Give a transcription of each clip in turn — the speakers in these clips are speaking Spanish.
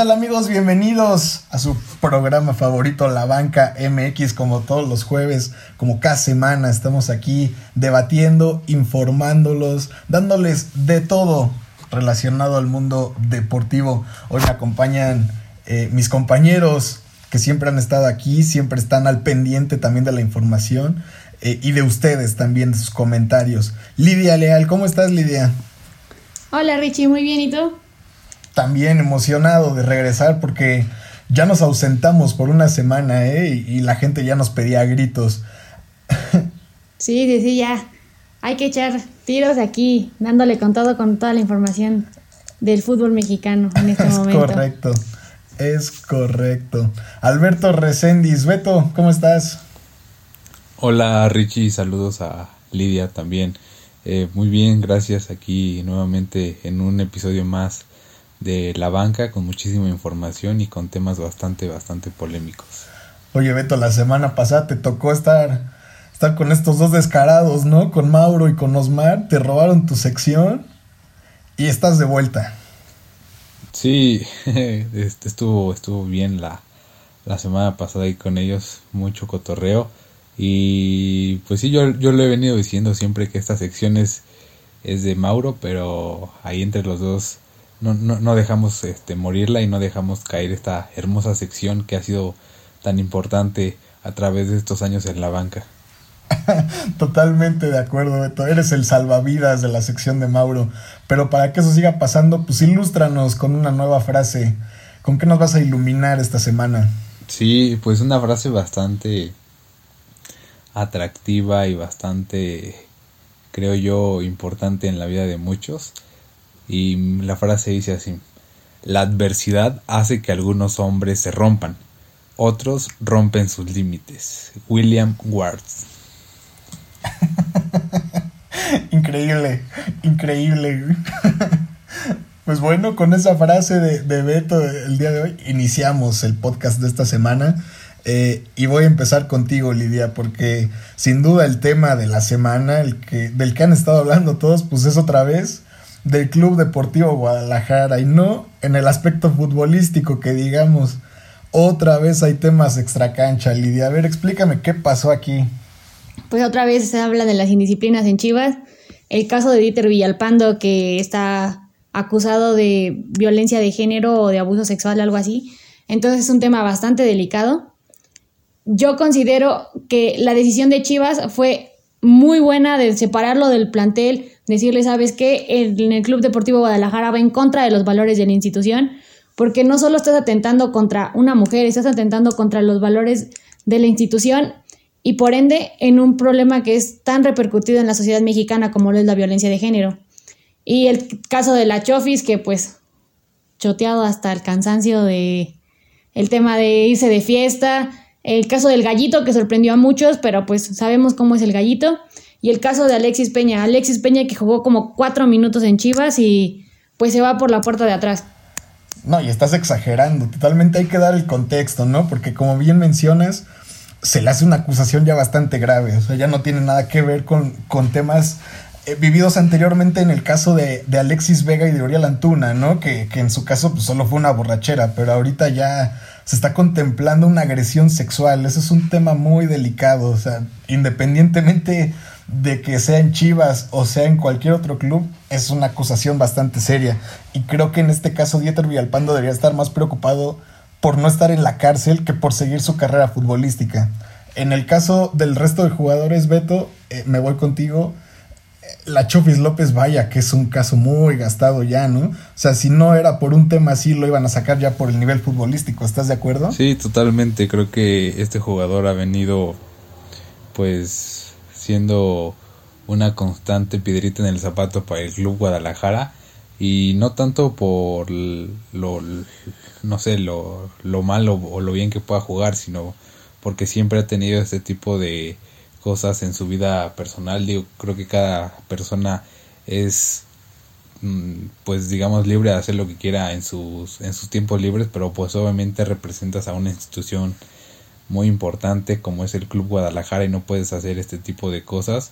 tal amigos? Bienvenidos a su programa favorito, La Banca MX, como todos los jueves, como cada semana estamos aquí debatiendo, informándolos, dándoles de todo relacionado al mundo deportivo. Hoy me acompañan eh, mis compañeros que siempre han estado aquí, siempre están al pendiente también de la información eh, y de ustedes también, de sus comentarios. Lidia Leal, ¿cómo estás Lidia? Hola Richie, muy bien, ¿y tú? También emocionado de regresar porque ya nos ausentamos por una semana, ¿eh? Y, la gente ya nos pedía gritos. Sí, sí, sí, ya. Hay que echar tiros aquí, dándole con todo, con toda la información del fútbol mexicano en este momento. Es correcto, es correcto. Alberto Recendis, Beto, ¿cómo estás? Hola Richie, saludos a Lidia también. Eh, muy bien, gracias aquí nuevamente en un episodio más de la banca con muchísima información y con temas bastante, bastante polémicos. Oye, Beto, la semana pasada te tocó estar, estar con estos dos descarados, ¿no? Con Mauro y con Osmar, te robaron tu sección y estás de vuelta. Sí, este, estuvo, estuvo bien la, la semana pasada ahí con ellos, mucho cotorreo. Y pues sí, yo, yo lo he venido diciendo siempre que esta sección es, es de Mauro, pero ahí entre los dos no, no, no dejamos este, morirla y no dejamos caer esta hermosa sección que ha sido tan importante a través de estos años en la banca. Totalmente de acuerdo, Beto. Eres el salvavidas de la sección de Mauro. Pero para que eso siga pasando, pues ilústranos con una nueva frase. ¿Con qué nos vas a iluminar esta semana? Sí, pues una frase bastante atractiva y bastante, creo yo, importante en la vida de muchos. Y la frase dice así, la adversidad hace que algunos hombres se rompan, otros rompen sus límites. William Ward. increíble, increíble. pues bueno, con esa frase de, de, Beto el día de hoy iniciamos el podcast de esta semana. Eh, y voy a empezar contigo, Lidia, porque sin duda el tema de la semana, el que, del que han estado hablando todos, pues es otra vez del Club Deportivo Guadalajara y no en el aspecto futbolístico que digamos. Otra vez hay temas extra cancha, Lidia. A ver, explícame qué pasó aquí. Pues otra vez se habla de las indisciplinas en Chivas. El caso de Dieter Villalpando, que está acusado de violencia de género o de abuso sexual, algo así. Entonces es un tema bastante delicado. Yo considero que la decisión de Chivas fue muy buena de separarlo del plantel, decirle, sabes que en el Club Deportivo Guadalajara va en contra de los valores de la institución, porque no solo estás atentando contra una mujer, estás atentando contra los valores de la institución y por ende en un problema que es tan repercutido en la sociedad mexicana como lo es la violencia de género. Y el caso de la Chofis, que pues choteado hasta el cansancio de el tema de irse de fiesta, el caso del gallito que sorprendió a muchos, pero pues sabemos cómo es el gallito. Y el caso de Alexis Peña. Alexis Peña que jugó como cuatro minutos en Chivas y pues se va por la puerta de atrás. No, y estás exagerando. Totalmente hay que dar el contexto, ¿no? Porque como bien mencionas, se le hace una acusación ya bastante grave. O sea, ya no tiene nada que ver con, con temas eh, vividos anteriormente en el caso de, de, Alexis Vega y de Oriol Antuna, ¿no? Que, que en su caso pues, solo fue una borrachera, pero ahorita ya se está contemplando una agresión sexual. Eso es un tema muy delicado. O sea, independientemente de que sea en Chivas o sea en cualquier otro club, es una acusación bastante seria. Y creo que en este caso Dieter Villalpando debería estar más preocupado por no estar en la cárcel que por seguir su carrera futbolística. En el caso del resto de jugadores, Beto, eh, me voy contigo. La Chofis López, vaya, que es un caso muy gastado ya, ¿no? O sea, si no era por un tema así, lo iban a sacar ya por el nivel futbolístico, ¿estás de acuerdo? Sí, totalmente. Creo que este jugador ha venido, pues, siendo una constante piedrita en el zapato para el club Guadalajara y no tanto por lo no sé lo, lo malo o lo bien que pueda jugar sino porque siempre ha tenido este tipo de cosas en su vida personal digo creo que cada persona es mm, pues digamos libre de hacer lo que quiera en sus en sus tiempos libres pero pues obviamente representas a una institución muy importante como es el Club Guadalajara y no puedes hacer este tipo de cosas.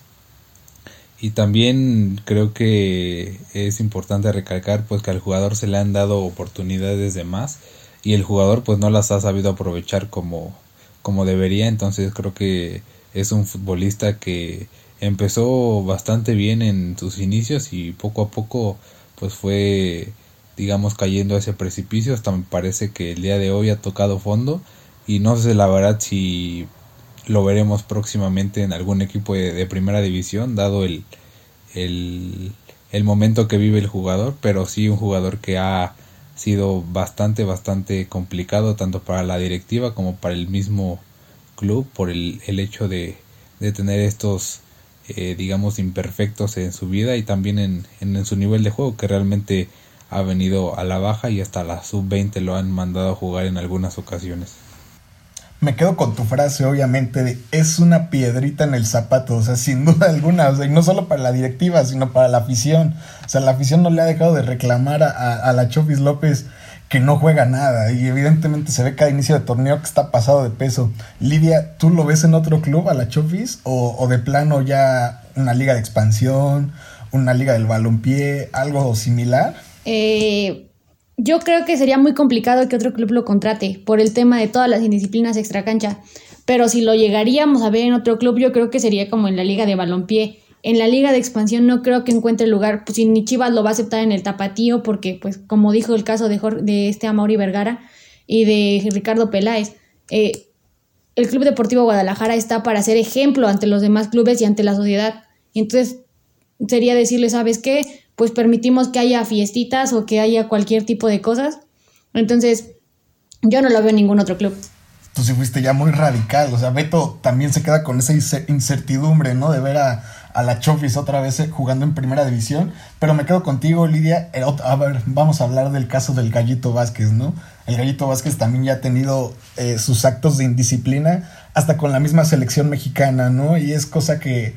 Y también creo que es importante recalcar pues que al jugador se le han dado oportunidades de más y el jugador pues no las ha sabido aprovechar como, como debería, entonces creo que es un futbolista que empezó bastante bien en sus inicios y poco a poco pues fue digamos cayendo a ese precipicio. Hasta me parece que el día de hoy ha tocado fondo y no sé la verdad si lo veremos próximamente en algún equipo de, primera división dado el, el, el momento que vive el jugador. Pero sí un jugador que ha sido bastante bastante complicado tanto para la directiva como para el mismo club por el, el hecho de, de tener estos eh, digamos, imperfectos en su vida y también en, en, su nivel de juego, que realmente ha venido a la baja y hasta la sub-20 lo han mandado a jugar en algunas ocasiones. Me quedo con tu frase, obviamente, de es una piedrita en el zapato, o sea, sin duda alguna, o sea, y no solo para la directiva, sino para la afición. O sea, la afición no le ha dejado de reclamar a, a la Chofis López que no juega nada y evidentemente se ve cada inicio de torneo que está pasado de peso. Lidia, ¿tú lo ves en otro club a la Chofis o, de plano ya una liga de expansión, una liga del balompié, algo similar? Eh, yo creo que sería muy complicado que otro club lo contrate por el tema de todas las indisciplinas extracancha, pero si lo llegaríamos a ver en otro club yo creo que sería como en la liga de balompié en la liga de expansión no creo que encuentre lugar, pues si ni Chivas lo va a aceptar en el tapatío, porque pues como dijo el caso de, de este Amaury Vergara y de Ricardo Peláez, eh, el Club Deportivo Guadalajara está para ser ejemplo ante los demás clubes y ante la sociedad. Entonces sería decirle, ¿sabes qué? Pues permitimos que haya fiestitas o que haya cualquier tipo de cosas. Entonces, yo no lo veo en ningún otro club. Tú sí fuiste ya muy radical, o sea, Beto también se queda con esa incertidumbre, ¿no? De ver a, a la Chofis otra vez eh, jugando en primera división. Pero me quedo contigo, Lidia. Eh, a ver, vamos a hablar del caso del Gallito Vázquez, ¿no? El Gallito Vázquez también ya ha tenido eh, sus actos de indisciplina hasta con la misma selección mexicana, ¿no? Y es cosa que,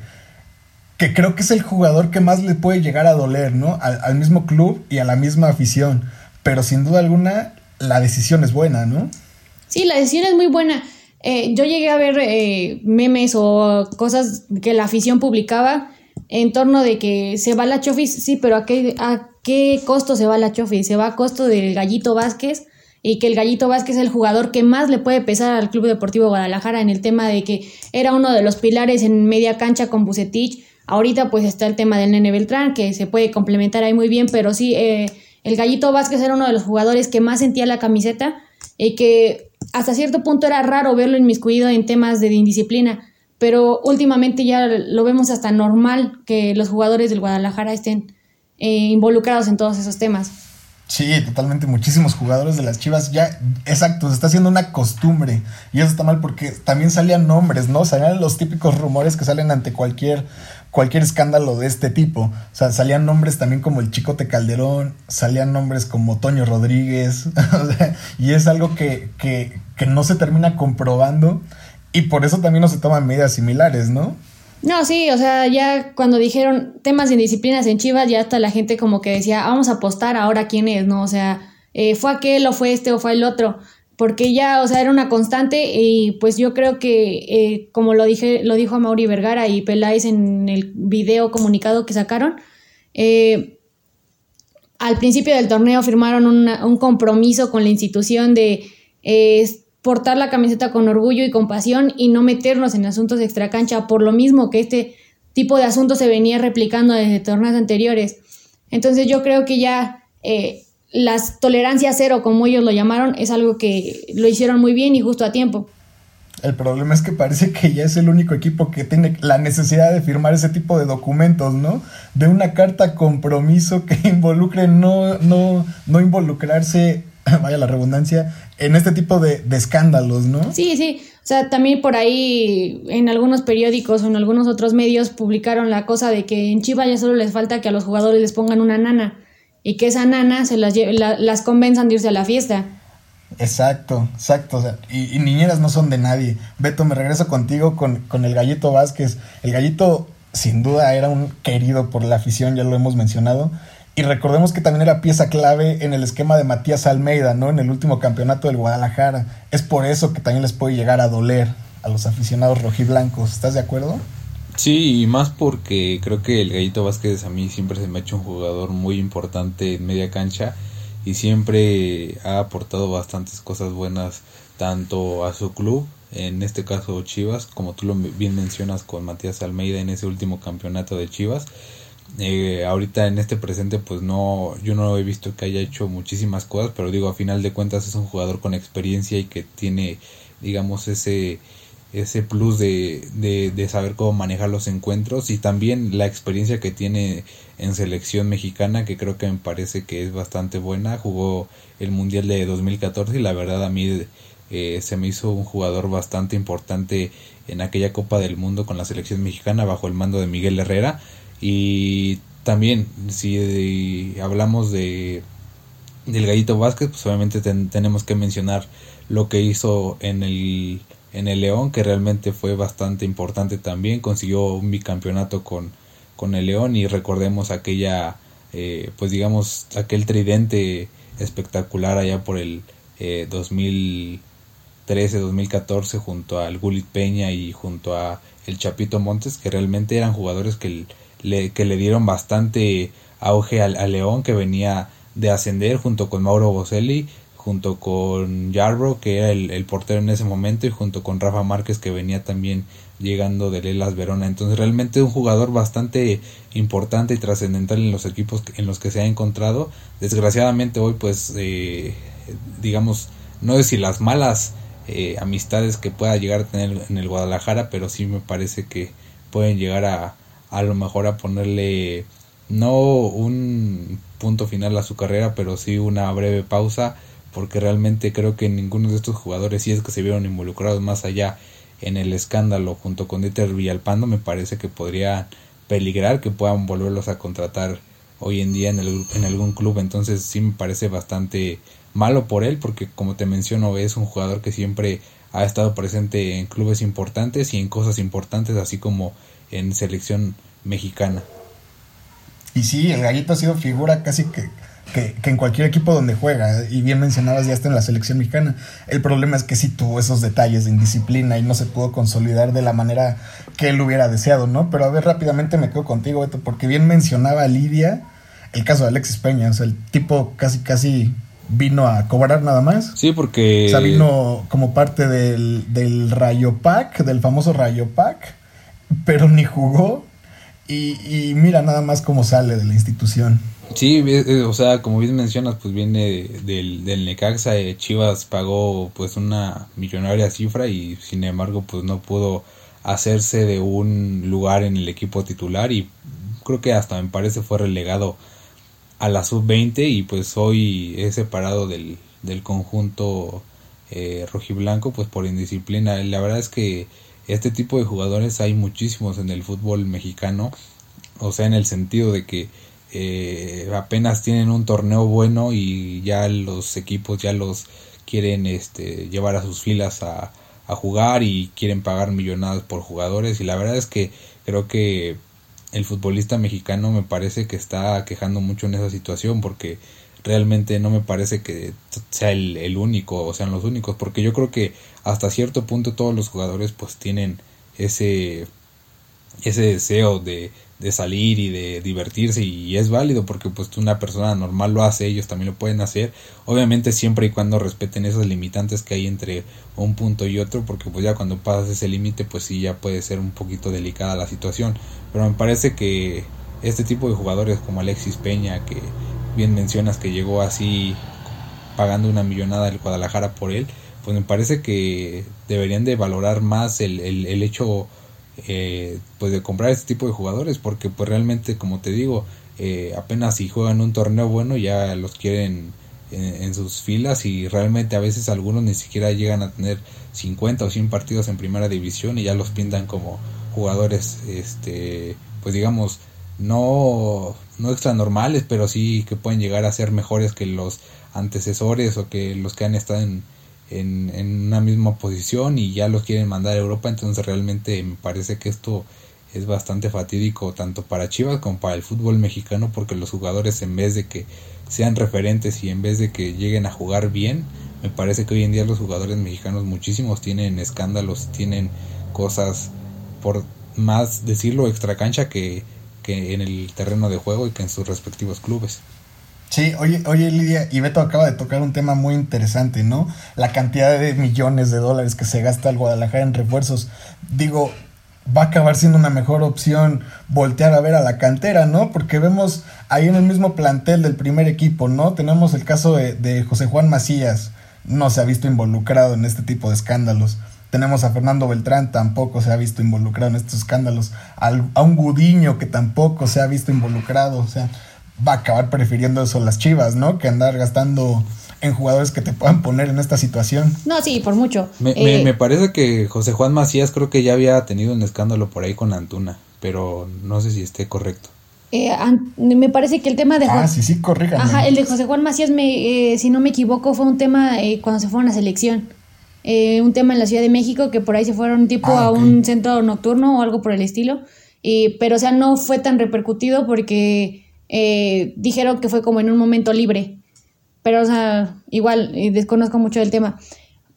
que creo que es el jugador que más le puede llegar a doler, ¿no? Al, al mismo club y a la misma afición. Pero sin duda alguna, la decisión es buena, ¿no? Sí, la decisión es muy buena. Eh, yo llegué a ver eh, memes o cosas que la afición publicaba en torno de que se va la Chofis, sí, pero ¿a qué, ¿a qué costo se va la Chofis? Se va a costo del Gallito Vázquez y que el Gallito Vázquez es el jugador que más le puede pesar al Club Deportivo Guadalajara en el tema de que era uno de los pilares en media cancha con Bucetich. Ahorita pues está el tema del Nene Beltrán, que se puede complementar ahí muy bien, pero sí, eh, el Gallito Vázquez era uno de los jugadores que más sentía la camiseta y que hasta cierto punto era raro verlo inmiscuido en temas de indisciplina, pero últimamente ya lo vemos hasta normal que los jugadores del Guadalajara estén eh, involucrados en todos esos temas. Sí, totalmente. Muchísimos jugadores de las Chivas ya, exacto, se está haciendo una costumbre. Y eso está mal porque también salían nombres, ¿no? Salían los típicos rumores que salen ante cualquier, cualquier escándalo de este tipo. O sea, salían nombres también como el Chicote Calderón, salían nombres como Toño Rodríguez. y es algo que, que, que no se termina comprobando. Y por eso también no se toman medidas similares, ¿no? No, sí, o sea, ya cuando dijeron temas de indisciplinas en Chivas, ya hasta la gente como que decía, vamos a apostar ahora quién es, ¿no? O sea, eh, fue aquel o fue este o fue el otro, porque ya, o sea, era una constante y pues yo creo que, eh, como lo dije, lo dijo Mauri Vergara y Peláez en el video comunicado que sacaron, eh, al principio del torneo firmaron un compromiso con la institución de portar la camiseta con orgullo y compasión y no meternos en asuntos de extracancha, por lo mismo que este tipo de asuntos se venía replicando desde torneos anteriores. Entonces yo creo que ya eh, las tolerancias cero, como ellos lo llamaron, es algo que lo hicieron muy bien y justo a tiempo. El problema es que parece que ya es el único equipo que tiene la necesidad de firmar ese tipo de documentos, ¿no? De una carta compromiso que involucre no, no, no involucrarse vaya la redundancia, en este tipo de, escándalos, ¿no? Sí, sí. O sea, también por ahí en algunos periódicos o en algunos otros medios publicaron la cosa de que en Chivas ya solo les falta que a los jugadores les pongan una nana y que esa nana se las, las convenzan de irse a la fiesta. Exacto, exacto. O sea, y, niñeras no son de nadie. Beto, me regreso contigo con, con el Gallito Vázquez. El Gallito, sin duda, era un querido por la afición, ya lo hemos mencionado. Y recordemos que también era pieza clave en el esquema de Matías Almeida, ¿no? En el último campeonato del Guadalajara. Es por eso que también les puede llegar a doler a los aficionados rojiblancos. ¿Estás de acuerdo? Sí, y más porque creo que el Gallito Vázquez a mí siempre se me ha hecho un jugador muy importante en media cancha y siempre ha aportado bastantes cosas buenas tanto a su club, en este caso Chivas, como tú lo bien mencionas con Matías Almeida en ese último campeonato de Chivas. Eh, ahorita en este presente pues no yo no he visto que haya hecho muchísimas cosas pero digo a final de cuentas es un jugador con experiencia y que tiene digamos ese ese plus de, de, de, saber cómo manejar los encuentros y también la experiencia que tiene en selección mexicana que creo que me parece que es bastante buena. Jugó el mundial de 2014 y la verdad a mí eh, se me hizo un jugador bastante importante en aquella Copa del Mundo con la selección mexicana bajo el mando de Miguel Herrera y también si hablamos de del Gallito Vázquez pues obviamente tenemos que mencionar lo que hizo en el en el León que realmente fue bastante importante también. Consiguió un bicampeonato con con el León y recordemos aquella eh, pues digamos aquel tridente espectacular allá por el eh, 2000 2013-2014 junto al Gulit Peña y junto a el Chapito Montes, que realmente eran jugadores que le, que le dieron bastante auge al, León, que venía de ascender junto con Mauro Boselli, junto con Jarro, que era el, portero en ese momento, y junto con Rafa Márquez, que venía también llegando de Lelas Verona. Entonces realmente un jugador bastante importante y trascendental en los equipos en los que se ha encontrado. Desgraciadamente hoy pues eh, digamos, no sé si las malas eh, amistades que pueda llegar a tener en el Guadalajara, pero sí me parece que pueden llegar a a lo mejor a ponerle no un punto final a su carrera, pero sí una breve pausa, porque realmente creo que ninguno de estos jugadores, si es que se vieron involucrados más allá en el escándalo junto con Dieter Villalpando, me parece que podría peligrar que puedan volverlos a contratar hoy en día en, el, en algún club, entonces sí me parece bastante malo por él porque como te menciono es un jugador que siempre ha estado presente en clubes importantes y en cosas importantes así como en selección mexicana. Y sí, el gallito ha sido figura casi que, que, en cualquier equipo donde juega. Y bien mencionabas, ya está en la selección mexicana. El problema es que sí tuvo esos detalles de indisciplina y no se pudo consolidar de la manera que él hubiera deseado, ¿no? Pero a ver, rápidamente me quedo contigo, Beto, porque bien mencionaba Lidia el caso de Alexis Peña. O sea, el tipo casi, casi vino a cobrar nada más. Sí, porque. O sea, vino como parte del, del Rayo Pack, del famoso Rayo Pack, pero ni jugó. Y, mira nada más cómo sale de la institución. Sí, o sea, como bien mencionas, pues viene del, del Necaxa, eh, Chivas pagó pues una millonaria cifra y sin embargo pues no pudo hacerse de un lugar en el equipo titular y creo que hasta me parece fue relegado a la sub-20 y pues hoy es separado del, del conjunto eh, rojiblanco pues por indisciplina. La verdad es que este tipo de jugadores hay muchísimos en el fútbol mexicano, o sea, en el sentido de que eh, apenas tienen un torneo bueno y ya los equipos ya los quieren este, llevar a sus filas a, a jugar y quieren pagar millonadas por jugadores. Y la verdad es que creo que el futbolista mexicano me parece que está quejando mucho en esa situación porque realmente no me parece que sea el, único o sean los únicos porque yo creo que hasta cierto punto todos los jugadores pues tienen ese ese deseo de, de salir y de divertirse y es válido porque pues una persona normal lo hace, ellos también lo pueden hacer, obviamente siempre y cuando respeten esos limitantes que hay entre un punto y otro, porque pues ya cuando pasas ese límite pues sí ya puede ser un poquito delicada la situación, pero me parece que este tipo de jugadores como Alexis Peña, que bien mencionas que llegó así pagando una millonada del Guadalajara por él, pues me parece que deberían de valorar más el, el, el hecho eh, pues de comprar este tipo de jugadores porque pues realmente como te digo eh, apenas si juegan un torneo bueno ya los quieren en, sus filas y realmente a veces algunos ni siquiera llegan a tener 50 o 100 partidos en primera división y ya los pintan como jugadores este pues digamos no no extra normales pero sí que pueden llegar a ser mejores que los antecesores o que los que han estado en, en, en, una misma posición y ya los quieren mandar a Europa, entonces realmente me parece que esto es bastante fatídico tanto para Chivas como para el fútbol mexicano porque los jugadores en vez de que sean referentes y en vez de que lleguen a jugar bien, me parece que hoy en día los jugadores mexicanos muchísimos tienen escándalos, tienen cosas por más decirlo extra cancha que, que en el terreno de juego y que en sus respectivos clubes. Sí, oye, oye Lidia, y Beto acaba de tocar un tema muy interesante, ¿no? La cantidad de millones de dólares que se gasta el Guadalajara en refuerzos. Digo, va a acabar siendo una mejor opción voltear a ver a la cantera, ¿no? Porque vemos ahí en el mismo plantel del primer equipo, ¿no? Tenemos el caso de, de José Juan Macías, no se ha visto involucrado en este tipo de escándalos. Tenemos a Fernando Beltrán, tampoco se ha visto involucrado en estos escándalos. a un Gudiño que tampoco se ha visto involucrado. O sea, va a acabar prefiriendo eso las chivas, ¿no? Que andar gastando en jugadores que te puedan poner en esta situación. No, sí, por mucho. Me, me, eh, parece que José Juan Macías creo que ya había tenido un escándalo por ahí con Antuna, pero no sé si esté correcto. Eh, me parece que el tema de Ah, sí, sí, corrija. Ajá, el de José Juan Macías, me, eh, si no me equivoco, fue un tema cuando se fueron a selección. Un tema en la Ciudad de México que por ahí se fueron tipo ah, a un centro nocturno o algo por el estilo. pero, o sea, no fue tan repercutido porque eh, dijeron que fue como en un momento libre. Pero, o sea, igual, desconozco mucho del tema.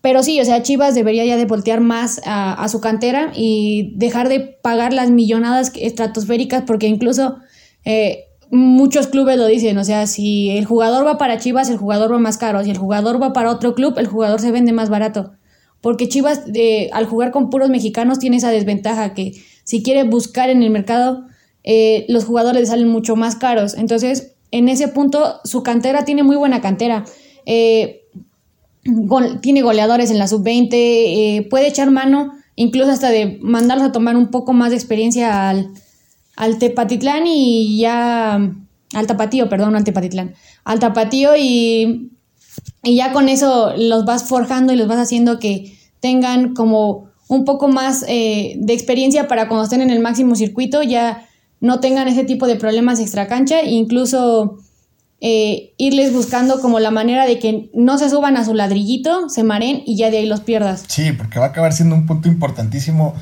Pero sí, o sea, Chivas debería ya de voltear más a, su cantera y dejar de pagar las millonadas estratosféricas, porque incluso eh, muchos clubes lo dicen, o sea, si el jugador va para Chivas, el jugador va más caro, si el jugador va para otro club, el jugador se vende más barato. Porque Chivas, al jugar con puros mexicanos, tiene esa desventaja que si quiere buscar en el mercado, eh, los jugadores salen mucho más caros. Entonces, en ese punto, su cantera tiene muy buena cantera. Eh, tiene goleadores en la sub-20, eh, puede echar mano, incluso hasta de mandarlos a tomar un poco más de experiencia al, al Tepatitlán y ya. Al Tapatío, perdón, al Tepatitlán. Al Tapatío y, y ya con eso los vas forjando y los vas haciendo que tengan como un poco más de experiencia para cuando estén en el máximo circuito, ya no tengan ese tipo de problemas extra cancha, incluso eh, irles buscando como la manera de que no se suban a su ladrillito, se maren y ya de ahí los pierdas. Sí, porque va a acabar siendo un punto importantísimo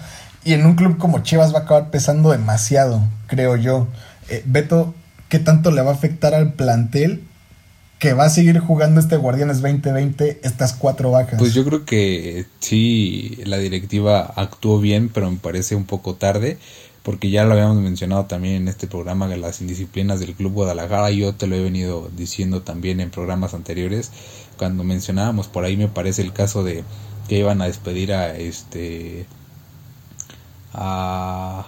y en un club como Chivas va a acabar pesando demasiado, creo yo. Eh, Beto, ¿qué tanto le va a afectar al plantel que va a seguir jugando este Guardianes 2020 estas cuatro bajas? Pues yo creo que sí, la directiva actuó bien, pero me parece un poco tarde porque ya lo habíamos mencionado también en este programa de las indisciplinas del Club Guadalajara, yo te lo he venido diciendo también en programas anteriores, cuando mencionábamos por ahí me parece el caso de que iban a despedir a este a,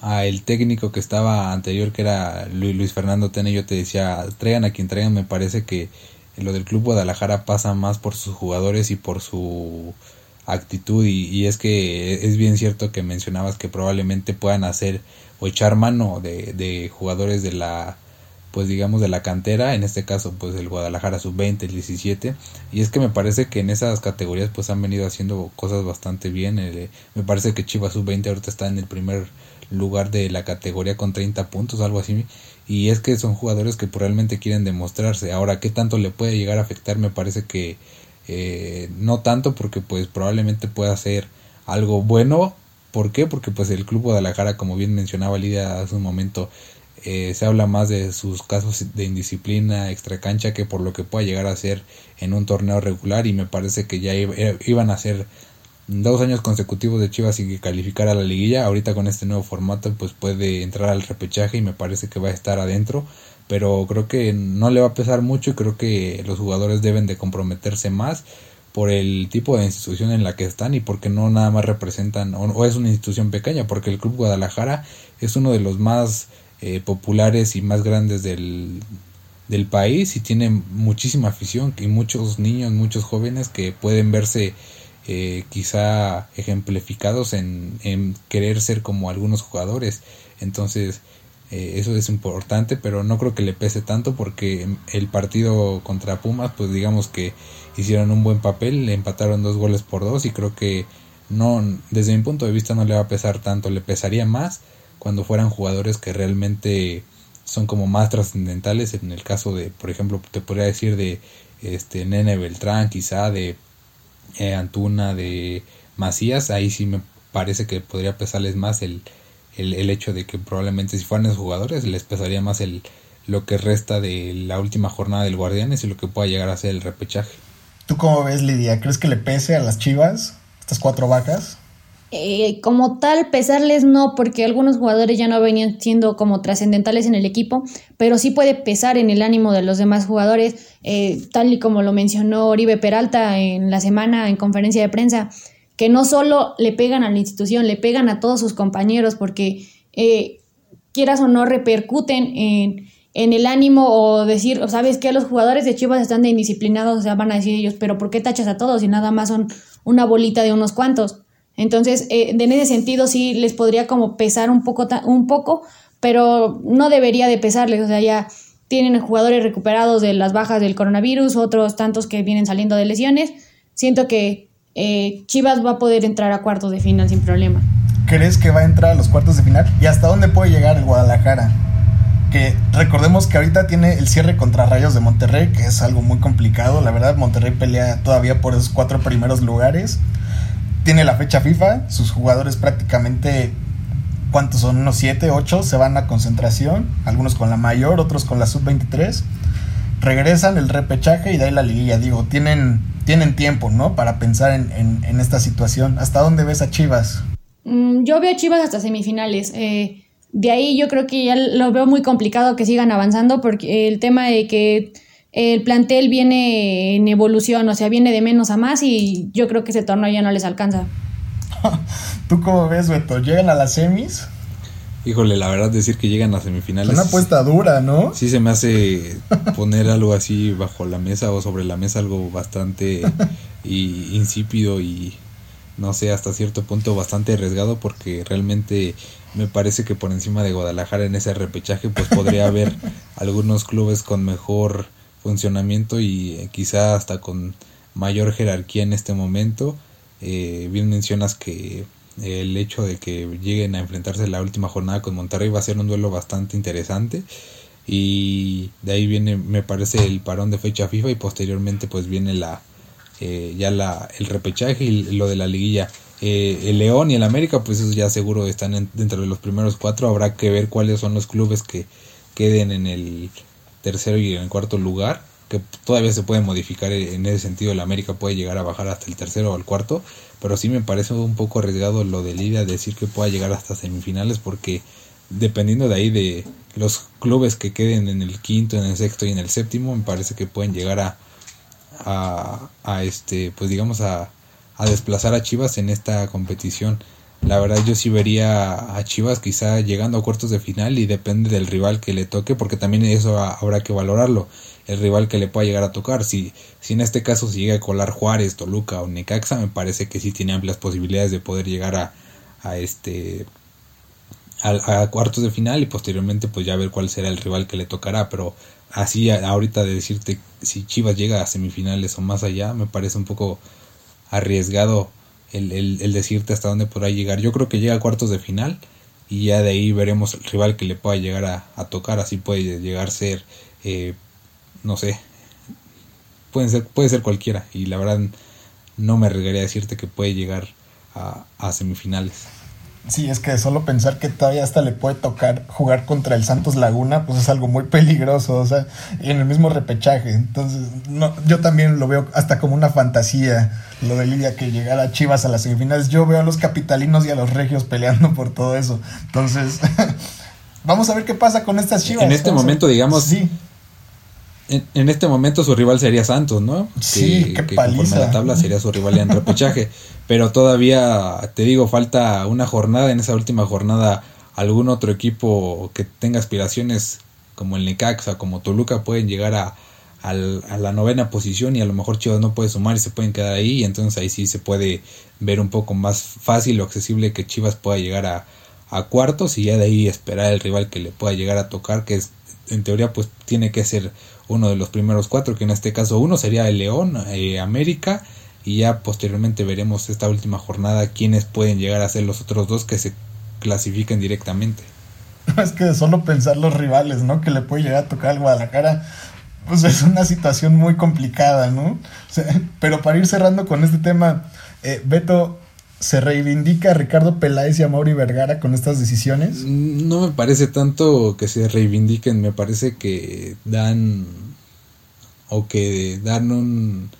a el técnico que estaba anterior que era Luis, Fernando Tene, yo te decía, traigan a quien traigan, me parece que lo del Club Guadalajara pasa más por sus jugadores y por su actitud y, es que es bien cierto que mencionabas que probablemente puedan hacer o echar mano de, de jugadores de la pues digamos de la cantera, en este caso pues el Guadalajara sub-20, el 17, y es que me parece que en esas categorías pues han venido haciendo cosas bastante bien, eh, me parece que Chivas sub-20 ahorita está en el primer lugar de la categoría con 30 puntos, algo así, y es que son jugadores que probablemente quieren demostrarse, ahora qué tanto le puede llegar a afectar, me parece que eh, no tanto porque pues probablemente pueda ser algo bueno. ¿Por qué? Porque pues el Club Guadalajara, como bien mencionaba Lidia hace un momento, eh, se habla más de sus casos de indisciplina extra cancha que por lo que pueda llegar a ser en un torneo regular y me parece que ya iban a ser dos años consecutivos de Chivas sin que calificara a la liguilla. Ahorita con este nuevo formato pues puede entrar al repechaje y me parece que va a estar adentro pero creo que no le va a pesar mucho y creo que los jugadores deben de comprometerse más por el tipo de institución en la que están y porque no nada más representan o, es una institución pequeña porque el Club Guadalajara es uno de los más eh, populares y más grandes del, del país y tiene muchísima afición y muchos niños, muchos jóvenes que pueden verse eh, quizá ejemplificados en, querer ser como algunos jugadores. Entonces eh, eso es importante, pero no creo que le pese tanto porque el partido contra Pumas, pues digamos que hicieron un buen papel, le empataron dos goles por dos y creo que no, desde mi punto de vista no le va a pesar tanto, le pesaría más cuando fueran jugadores que realmente son como más trascendentales. En el caso de, por ejemplo, te podría decir de este Nene Beltrán, quizá de eh, Antuna, de Macías, ahí sí me parece que podría pesarles más el, el, hecho de que probablemente si fueran esos jugadores les pesaría más el lo que resta de la última jornada del Guardianes y lo que pueda llegar a ser el repechaje. ¿Tú cómo ves, Lidia? ¿Crees que le pese a las Chivas estas cuatro vacas? Eh, como tal, pesarles no, porque algunos jugadores ya no venían siendo como trascendentales en el equipo, pero sí puede pesar en el ánimo de los demás jugadores, eh, tal y como lo mencionó Oribe Peralta en la semana en conferencia de prensa, que no solo le pegan a la institución, le pegan a todos sus compañeros, porque eh, quieras o no repercuten en, en el ánimo o decir, ¿sabes que Los jugadores de Chivas están de indisciplinados, o sea, van a decir ellos, pero ¿por qué tachas a todos y nada más son una bolita de unos cuantos? Entonces, eh, en ese sentido sí les podría como pesar un poco, un poco, pero no debería de pesarles, o sea, ya tienen jugadores recuperados de las bajas del coronavirus, otros tantos que vienen saliendo de lesiones. Siento que eh, Chivas va a poder entrar a cuartos de final sin problema. ¿Crees que va a entrar a los cuartos de final? ¿Y hasta dónde puede llegar el Guadalajara? Que recordemos que ahorita tiene el cierre contra Rayos de Monterrey, que es algo muy complicado. La verdad, Monterrey pelea todavía por esos cuatro primeros lugares tiene la fecha FIFA, sus jugadores prácticamente, ¿cuántos son? Unos 7, 8, se van a concentración, algunos con la mayor, otros con la sub-23, regresan el repechaje y de ahí la liguilla, digo, tienen, tienen tiempo, ¿no? Para pensar en, en, esta situación. ¿Hasta dónde ves a Chivas? Mm, yo veo a Chivas hasta semifinales. Eh, de ahí yo creo que ya lo veo muy complicado que sigan avanzando porque el tema de que el plantel viene en evolución, o sea, viene de menos a más y yo creo que ese torneo ya no les alcanza. ¿Tú cómo ves, Beto? ¿Llegan a las semis? Híjole, la verdad decir que llegan a semifinales. Una apuesta dura, ¿no? Sí se me hace poner algo así bajo la mesa o sobre la mesa, algo bastante insípido y no sé, hasta cierto punto bastante arriesgado porque realmente me parece que por encima de Guadalajara en ese repechaje pues podría haber algunos clubes con mejor funcionamiento y eh, quizá hasta con mayor jerarquía en este momento. Eh, bien mencionas que el hecho de que lleguen a enfrentarse la última jornada con Monterrey va a ser un duelo bastante interesante. Y de ahí viene me parece el parón de fecha FIFA y posteriormente pues viene la eh, ya la el repechaje y lo de la liguilla. El León y el América pues ya seguro están dentro de los primeros cuatro. Habrá que ver cuáles son los clubes que queden en el tercero y en cuarto lugar, que todavía se puede modificar en ese sentido, el América puede llegar a bajar hasta el tercero o el cuarto, pero sí me parece un poco arriesgado lo de Lidia decir que pueda llegar hasta semifinales porque dependiendo de ahí de los clubes que queden en el quinto, en el sexto y en el séptimo, me parece que pueden llegar a, a, a este, pues digamos a, a desplazar a Chivas en esta competición. La verdad yo sí vería a Chivas quizá llegando a cuartos de final y depende del rival que le toque porque también eso habrá que valorarlo, el rival que le pueda llegar a tocar. Si, si en este caso se llega a colar Juárez, Toluca o Necaxa, me parece que sí tiene amplias posibilidades de poder llegar a, a este a, cuartos de final y posteriormente pues ya ver cuál será el rival que le tocará, pero así ahorita de decirte si Chivas llega a semifinales o más allá me parece un poco arriesgado el, decirte hasta dónde podrá llegar. Yo creo que llega a cuartos de final y ya de ahí veremos el rival que le pueda llegar a, tocar. Así puede llegar a ser, eh, no sé, pueden ser, puede ser cualquiera. Y la verdad no me arriesgaría a decirte que puede llegar a, a semifinales. Sí, es que solo pensar que todavía hasta le puede tocar jugar contra el Santos Laguna, pues es algo muy peligroso, o sea, en el mismo repechaje. Entonces, no, yo también lo veo hasta como una fantasía, lo de Lidia que llegara Chivas a las semifinales. Yo veo a los capitalinos y a los regios peleando por todo eso. Entonces, vamos a ver qué pasa con estas Chivas. En este momento, digamos, sí en, este momento su rival sería Santos, ¿no? Sí, que, qué paliza. la tabla sería su rival en repechaje. pero todavía, te digo, falta una jornada. En esa última jornada, algún otro equipo que tenga aspiraciones como el Necaxa, como Toluca, pueden llegar a, a, la novena posición y a lo mejor Chivas no puede sumar y se pueden quedar ahí. Y entonces ahí sí se puede ver un poco más fácil o accesible que Chivas pueda llegar a, a cuartos y ya de ahí esperar el rival que le pueda llegar a tocar, que es, en teoría pues tiene que ser uno de los primeros cuatro, que en este caso uno sería el León, eh, América, y ya posteriormente veremos esta última jornada quiénes pueden llegar a ser los otros dos que se clasifiquen directamente. Es que solo pensar los rivales, ¿no? Que le puede llegar a tocar al Guadalajara, pues es una situación muy complicada, ¿no? pero para ir cerrando con este tema, eh, Beto, ¿Se reivindica a Ricardo Peláez y a Mauri Vergara con estas decisiones? No me parece tanto que se reivindiquen, me parece que dan o que dan un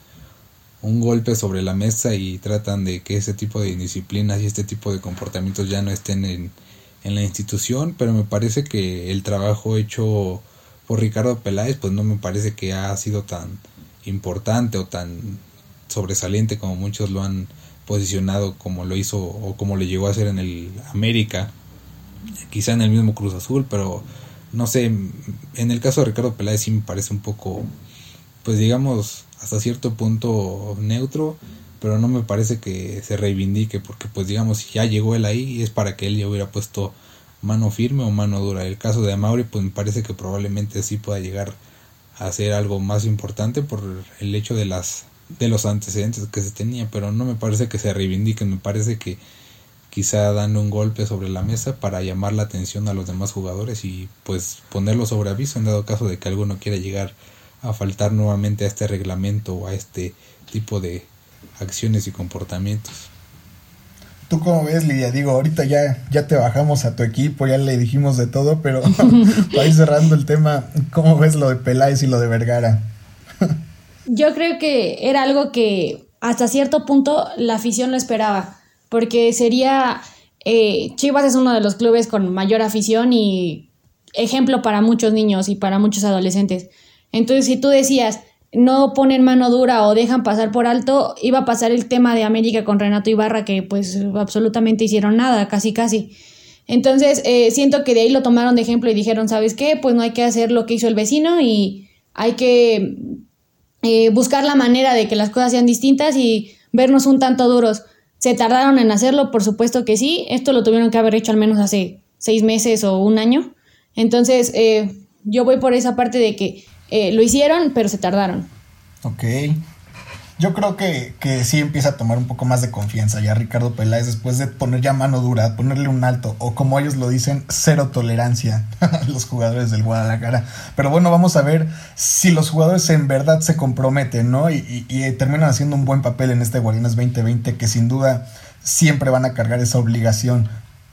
un golpe sobre la mesa y tratan de que ese tipo de disciplinas y este tipo de comportamientos ya no estén en, en la institución, pero me parece que el trabajo hecho por Ricardo Peláez pues no me parece que ha sido tan importante o tan sobresaliente como muchos lo han posicionado como lo hizo o como le llegó a hacer en el América, quizá en el mismo Cruz Azul, pero no sé, en el caso de Ricardo Peláez sí me parece un poco, pues digamos, hasta cierto punto neutro, pero no me parece que se reivindique, porque pues digamos, ya llegó él ahí, es para que él ya hubiera puesto mano firme o mano dura. El caso de Amaury, pues me parece que probablemente sí pueda llegar a hacer algo más importante por el hecho de las de los antecedentes que se tenía, pero no me parece que se reivindiquen, me parece que quizá dan un golpe sobre la mesa para llamar la atención a los demás jugadores y pues ponerlo sobre aviso en dado caso de que alguno quiera llegar a faltar nuevamente a este reglamento o a este tipo de acciones y comportamientos. ¿Tú cómo ves, Lidia? Digo, ahorita ya, ya te bajamos a tu equipo, ya le dijimos de todo, pero para ir cerrando el tema, ¿cómo ves lo de Peláez y lo de Vergara? Yo creo que era algo que hasta cierto punto la afición lo esperaba, porque sería, eh, Chivas es uno de los clubes con mayor afición y ejemplo para muchos niños y para muchos adolescentes. Entonces, si tú decías, no ponen mano dura o dejan pasar por alto, iba a pasar el tema de América con Renato Ibarra, que pues absolutamente hicieron nada, casi casi. Entonces, eh, siento que de ahí lo tomaron de ejemplo y dijeron, ¿sabes qué? Pues no hay que hacer lo que hizo el vecino y hay que eh, buscar la manera de que las cosas sean distintas y vernos un tanto duros. ¿Se tardaron en hacerlo? Por supuesto que sí. Esto lo tuvieron que haber hecho al menos hace seis meses o un año. Entonces, eh, yo voy por esa parte de que eh, lo hicieron, pero se tardaron. Ok. Yo creo que, que, sí empieza a tomar un poco más de confianza ya Ricardo Peláez después de poner ya mano dura, ponerle un alto, o como ellos lo dicen, cero tolerancia a los jugadores del Guadalajara. Pero bueno, vamos a ver si los jugadores en verdad se comprometen, ¿no? Y, terminan haciendo un buen papel en este Guardianes 2020, que sin duda siempre van a cargar esa obligación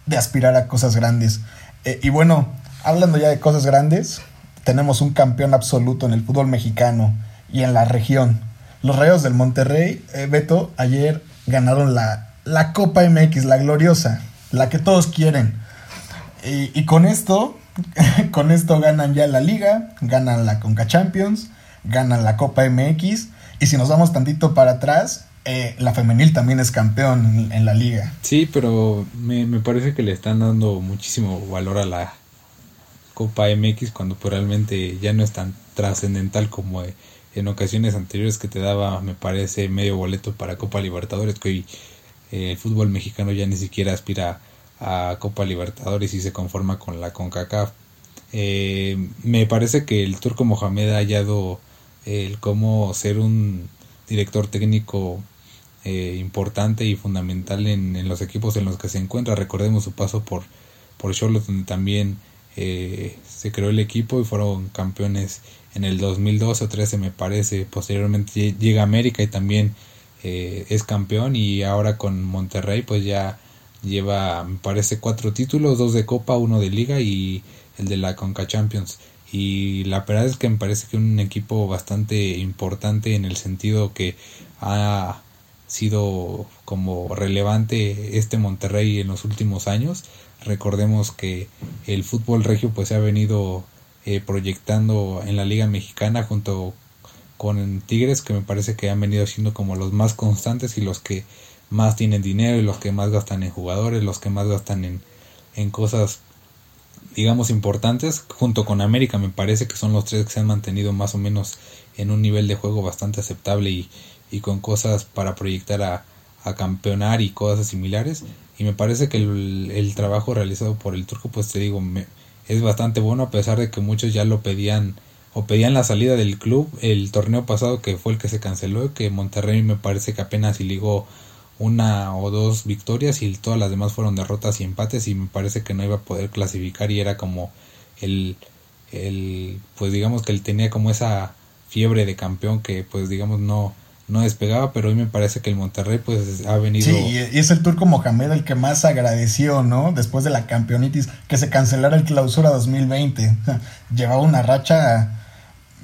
de aspirar a cosas grandes. Eh, y bueno, hablando ya de cosas grandes, tenemos un campeón absoluto en el fútbol mexicano y en la región. Los Rayos del Monterrey, eh, Beto, ayer ganaron la, la Copa MX, la gloriosa, la que todos quieren. Y, con esto, con esto ganan ya la liga, ganan la Conca Champions, ganan la Copa MX. Y si nos vamos tantito para atrás, eh, la femenil también es campeón en, la liga. Sí, pero me, me, parece que le están dando muchísimo valor a la Copa MX cuando realmente ya no es tan trascendental como en ocasiones anteriores que te daba, me parece, medio boleto para Copa Libertadores, que hoy eh, el fútbol mexicano ya ni siquiera aspira a Copa Libertadores y se conforma con la CONCACAF. Eh, me parece que el turco Mohamed ha hallado el cómo ser un director técnico eh, importante y fundamental en, en, los equipos en los que se encuentra. Recordemos su paso por, por Charlotte, donde también eh, se creó el equipo y fueron campeones en el 2012 o 13 me parece. Posteriormente llega América y también eh, es campeón y ahora con Monterrey pues ya lleva me parece cuatro títulos, dos de Copa, uno de Liga y el de la Conca Champions. Y la verdad es que me parece que un equipo bastante importante en el sentido que ha sido como relevante este Monterrey en los últimos años Recordemos que el fútbol regio pues se ha venido eh, proyectando en la Liga Mexicana junto con Tigres que me parece que han venido siendo como los más constantes y los que más tienen dinero y los que más gastan en jugadores, los que más gastan en, en cosas digamos importantes junto con América me parece que son los tres que se han mantenido más o menos en un nivel de juego bastante aceptable y, y con cosas para proyectar a, a campeonar y cosas similares. Y me parece que el, el trabajo realizado por el turco pues te digo me, es bastante bueno a pesar de que muchos ya lo pedían o pedían la salida del club. El torneo pasado que fue el que se canceló que Monterrey me parece que apenas ligó una o dos victorias y todas las demás fueron derrotas y empates y me parece que no iba a poder clasificar y era como el, el pues digamos que él tenía como esa fiebre de campeón que pues digamos no no despegaba, pero hoy me parece que el Monterrey pues ha venido... Sí, y es el turco Mohamed el que más agradeció, ¿no? Después de la campeonitis, que se cancelara el clausura 2020. Llevaba una racha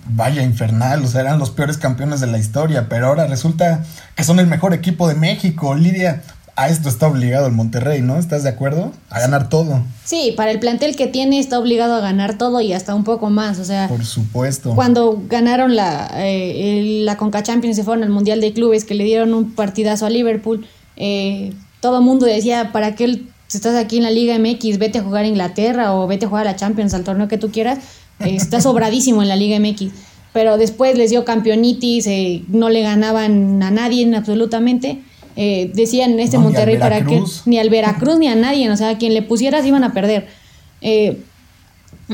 vaya infernal, o sea, eran los peores campeones de la historia, pero ahora resulta que son el mejor equipo de México. Lidia, a esto está obligado el Monterrey, ¿no? ¿Estás de acuerdo? A ganar todo. Sí, para el plantel que tiene está obligado a ganar todo y hasta un poco más, o sea. Por supuesto. Cuando ganaron la, eh, la Conca Champions y fueron al Mundial de Clubes, que le dieron un partidazo a Liverpool, eh, todo el mundo decía, ¿para qué estás aquí en la Liga MX? Vete a jugar a Inglaterra o vete a jugar a la Champions, al torneo que tú quieras. Eh, está sobradísimo en la Liga MX. Pero después les dio campeonitis, no le ganaban a nadie absolutamente eh, decían este Monterrey para que ni al Veracruz ni a nadie, o sea, a quien le pusieras iban a perder. Eh,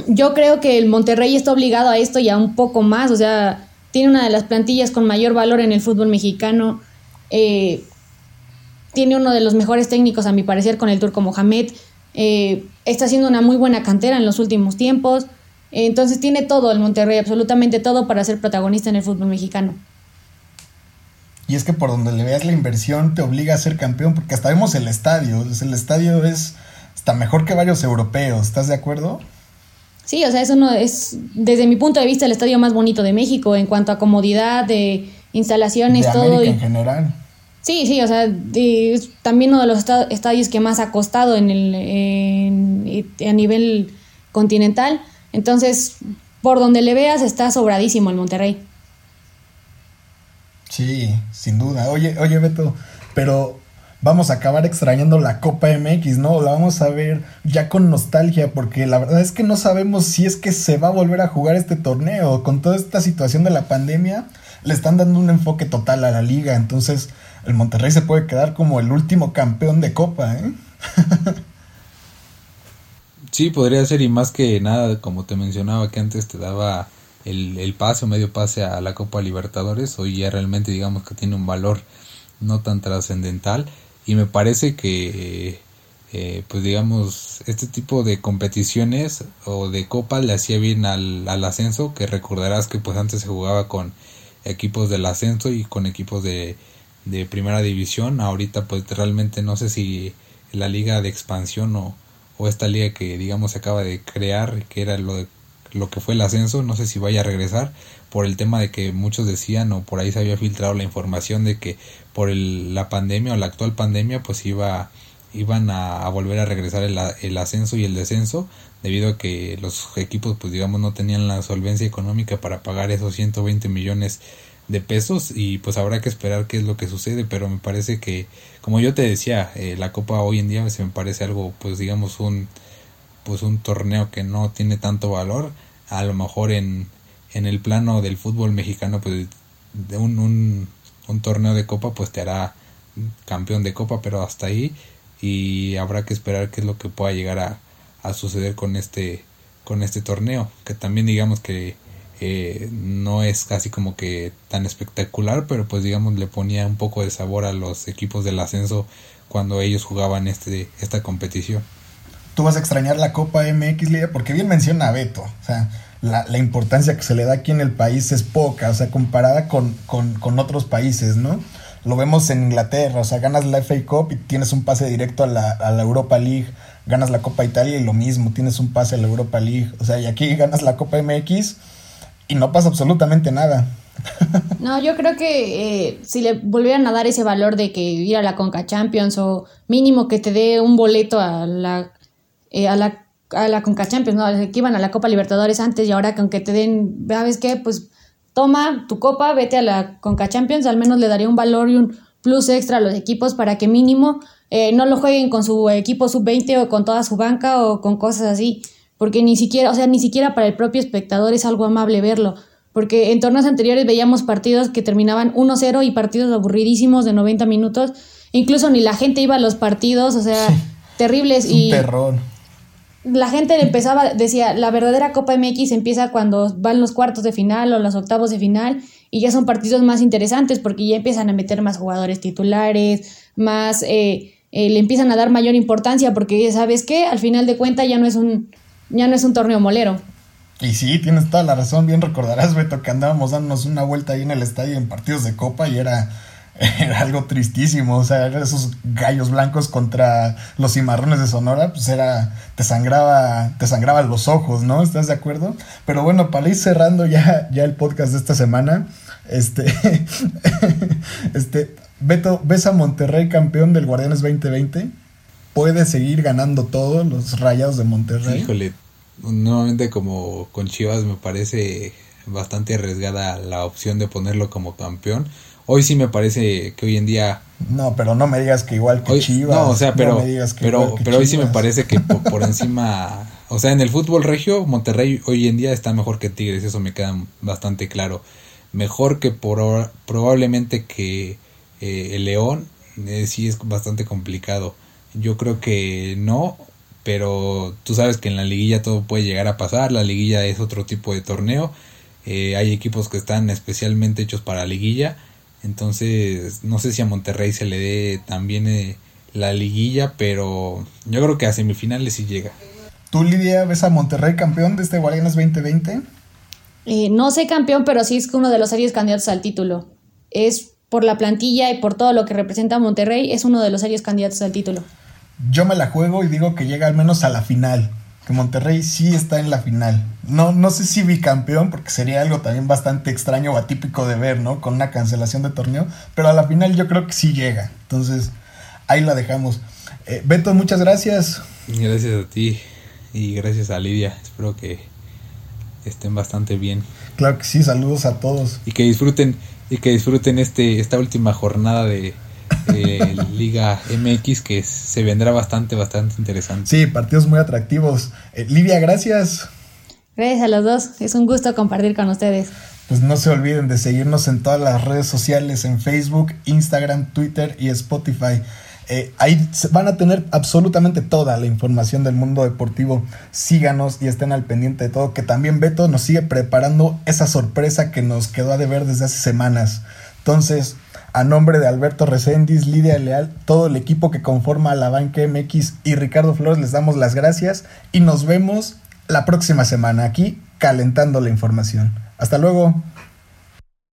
yo creo que el Monterrey está obligado a esto y a un poco más, o sea, tiene una de las plantillas con mayor valor en el fútbol mexicano, eh, tiene uno de los mejores técnicos a mi parecer con el turco Mohamed, está haciendo una muy buena cantera en los últimos tiempos, entonces tiene todo el Monterrey, absolutamente todo para ser protagonista en el fútbol mexicano. Y es que por donde le veas la inversión te obliga a ser campeón, porque hasta vemos el estadio. El estadio es hasta mejor que varios europeos, ¿estás de acuerdo? Sí, o sea, eso no es, desde mi punto de vista, el estadio más bonito de México en cuanto a comodidad, de instalaciones, de todo. en general. Sí, sí, o sea, es también uno de los estadios que más ha costado en el, a nivel continental. Entonces, por donde le veas, está sobradísimo el Monterrey. Sí, sin duda. Oye, oye, Beto, pero vamos a acabar extrañando la Copa MX, ¿no? La vamos a ver ya con nostalgia, porque la verdad es que no sabemos si es que se va a volver a jugar este torneo. Con toda esta situación de la pandemia, le están dando un enfoque total a la liga. Entonces, el Monterrey se puede quedar como el último campeón de Copa, ¿eh? sí, podría ser, y más que nada, como te mencionaba, que antes te daba el, el pase o medio pase a la Copa Libertadores, hoy ya realmente digamos que tiene un valor no tan trascendental. Y me parece que eh, pues digamos este tipo de competiciones o de copas le hacía bien al, al, ascenso que recordarás que pues antes se jugaba con equipos del ascenso y con equipos de, de primera división. Ahorita pues realmente no sé si la liga de expansión o, o esta liga que digamos se acaba de crear que era lo de lo que fue el ascenso, no sé si vaya a regresar por el tema de que muchos decían o por ahí se había filtrado la información de que por el, la pandemia o la actual pandemia pues iba iban a, volver a regresar el, el, ascenso y el descenso debido a que los equipos pues digamos no tenían la solvencia económica para pagar esos 120 millones de pesos y pues habrá que esperar qué es lo que sucede pero me parece que como yo te decía eh, la copa hoy en día se me parece algo pues digamos un pues un torneo que no tiene tanto valor a lo mejor en, en el plano del fútbol mexicano pues de un, un, torneo de copa pues te hará campeón de copa pero hasta ahí y habrá que esperar qué es lo que pueda llegar a, a suceder con este con este torneo que también digamos que eh, no es casi como que tan espectacular pero pues digamos le ponía un poco de sabor a los equipos del ascenso cuando ellos jugaban este esta competición tú vas a extrañar la Copa MX, Liga, porque bien menciona Beto, o sea, la, importancia que se le da aquí en el país es poca, o sea, comparada con, con, otros países, ¿no? Lo vemos en Inglaterra, o sea, ganas la FA Cup y tienes un pase directo a la, a la Europa League, ganas la Copa Italia y lo mismo, tienes un pase a la Europa League, o sea, y aquí ganas la Copa MX y no pasa absolutamente nada. No, yo creo que eh, si le volvieran a dar ese valor de que ir a la Conca Champions o mínimo que te dé un boleto a la eh, a la a la Conca Champions, ¿no? Que iban a la Copa Libertadores antes y ahora que aunque te den, ¿sabes qué? Pues toma tu copa, vete a la Conca Champions, al menos le daría un valor y un plus extra a los equipos para que mínimo eh, no lo jueguen con su equipo sub-20 o con toda su banca o con cosas así, porque ni siquiera, o sea, ni siquiera para el propio espectador es algo amable verlo, porque en torneos anteriores veíamos partidos que terminaban 1-0 y partidos aburridísimos de 90 minutos, incluso ni la gente iba a los partidos, o sea, terribles y... terror la gente empezaba, decía, la verdadera Copa MX empieza cuando van los cuartos de final o los octavos de final y ya son partidos más interesantes porque ya empiezan a meter más jugadores titulares, más, eh, eh, le empiezan a dar mayor importancia porque sabes que al final de cuentas ya no es un, ya no es un torneo molero. Y sí, tienes toda la razón, bien recordarás, Beto, que andábamos dándonos una vuelta ahí en el estadio en partidos de Copa y era era algo tristísimo. O sea, esos gallos blancos contra los cimarrones de Sonora, pues era, te sangraba, te sangraban los ojos, ¿no? ¿Estás de acuerdo? Pero bueno, para ir cerrando ya, ya el podcast de esta semana, este, este, Beto, ¿ves a Monterrey campeón del Guardianes 2020? ¿Puede seguir ganando todos los rayados de Monterrey? Híjole, nuevamente como con Chivas me parece bastante arriesgada la opción de ponerlo como campeón. Hoy sí me parece que hoy en día... No, pero no me digas que igual que Chivas. No, o sea, pero, pero, pero hoy sí me parece que por, encima... O sea, en el fútbol regio, Monterrey hoy en día está mejor que Tigres, eso me queda bastante claro. Mejor que por, probablemente que eh, el León, eh, sí es bastante complicado. Yo creo que no, pero tú sabes que en la liguilla todo puede llegar a pasar, la liguilla es otro tipo de torneo, eh, hay equipos que están especialmente hechos para liguilla, entonces no sé si a Monterrey se le dé también eh, la liguilla, pero yo creo que a semifinales sí llega. ¿Tú, Lidia, ves a Monterrey campeón de este Guardianes 2020? Eh, no sé campeón, pero sí es uno de los serios candidatos al título. Es por la plantilla y por todo lo que representa Monterrey, es uno de los serios candidatos al título. Yo me la juego y digo que llega al menos a la final que Monterrey sí está en la final. No, no sé si bicampeón, porque sería algo también bastante extraño o atípico de ver, ¿no? Con una cancelación de torneo, pero a la final yo creo que sí llega. Entonces, ahí la dejamos. Eh, Beto, muchas gracias. Gracias a ti y gracias a Lidia. Espero que estén bastante bien. Claro que sí, saludos a todos. Y que disfruten, y que disfruten este, esta última jornada de, eh, Liga MX que se vendrá bastante, bastante interesante. Sí, partidos muy atractivos. Eh, Lidia, gracias. Gracias a los dos, es un gusto compartir con ustedes. Pues no se olviden de seguirnos en todas las redes sociales, en Facebook, Instagram, Twitter y Spotify. Eh, ahí van a tener absolutamente toda la información del mundo deportivo. Síganos y estén al pendiente de todo. Que también Beto nos sigue preparando esa sorpresa que nos quedó a deber desde hace semanas. Entonces, a nombre de Alberto Recendis, Lidia Leal, todo el equipo que conforma la banca MX y Ricardo Flores, les damos las gracias y nos vemos la próxima semana aquí calentando la información. Hasta luego.